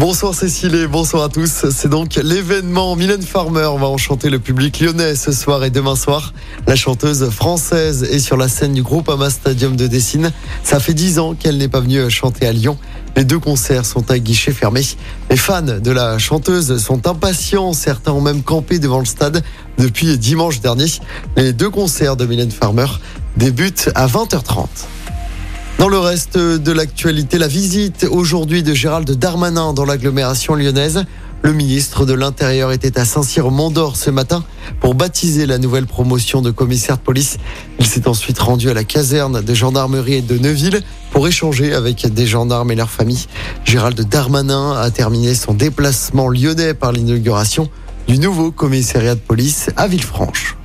Bonsoir Cécile et bonsoir à tous. C'est donc l'événement Mylène Farmer va enchanter le public lyonnais ce soir et demain soir. La chanteuse française est sur la scène du groupe Ama Stadium de Dessine. Ça fait dix ans qu'elle n'est pas venue chanter à Lyon. Les deux concerts sont à guichet fermé. Les fans de la chanteuse sont impatients. Certains ont même campé devant le stade depuis dimanche dernier. Les deux concerts de Mylène Farmer débutent à 20h30. Dans le reste de l'actualité, la visite aujourd'hui de Gérald Darmanin dans l'agglomération lyonnaise. Le ministre de l'Intérieur était à Saint-Cyr-Mont-d'Or ce matin pour baptiser la nouvelle promotion de commissaire de police. Il s'est ensuite rendu à la caserne de gendarmerie de Neuville pour échanger avec des gendarmes et leurs familles. Gérald Darmanin a terminé son déplacement lyonnais par l'inauguration du nouveau commissariat de police à Villefranche.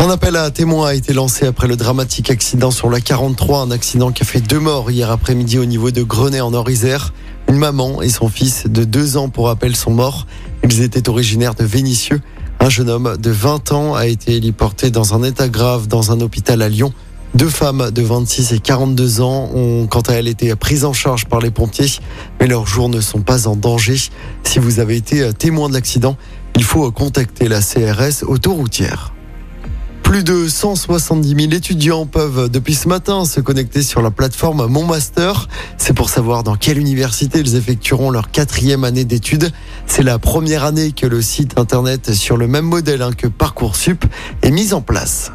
Un appel à témoins a été lancé après le dramatique accident sur la 43, un accident qui a fait deux morts hier après-midi au niveau de Grenay en Orisère. Une maman et son fils de deux ans pour rappel sont morts. Ils étaient originaires de Vénissieux. Un jeune homme de 20 ans a été héliporté dans un état grave dans un hôpital à Lyon. Deux femmes de 26 et 42 ans ont quant à elles été prises en charge par les pompiers, mais leurs jours ne sont pas en danger. Si vous avez été témoin de l'accident, il faut contacter la CRS autoroutière. Plus de 170 000 étudiants peuvent depuis ce matin se connecter sur la plateforme Mon Master. C'est pour savoir dans quelle université ils effectueront leur quatrième année d'études. C'est la première année que le site internet sur le même modèle hein, que Parcoursup est mis en place.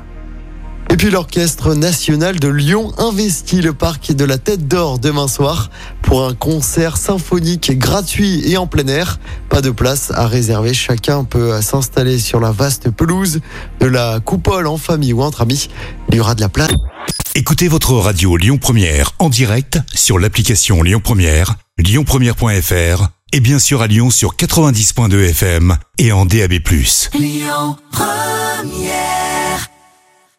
Puis l'Orchestre national de Lyon investit le parc de la Tête d'Or demain soir pour un concert symphonique gratuit et en plein air. Pas de place à réserver, chacun peut s'installer sur la vaste pelouse de la coupole en famille ou entre amis. Il y aura de la place. Écoutez votre radio Lyon Première en direct sur l'application Lyon Première, lyonpremière.fr et bien sûr à Lyon sur 90.2 FM et en DAB+. Lyon Première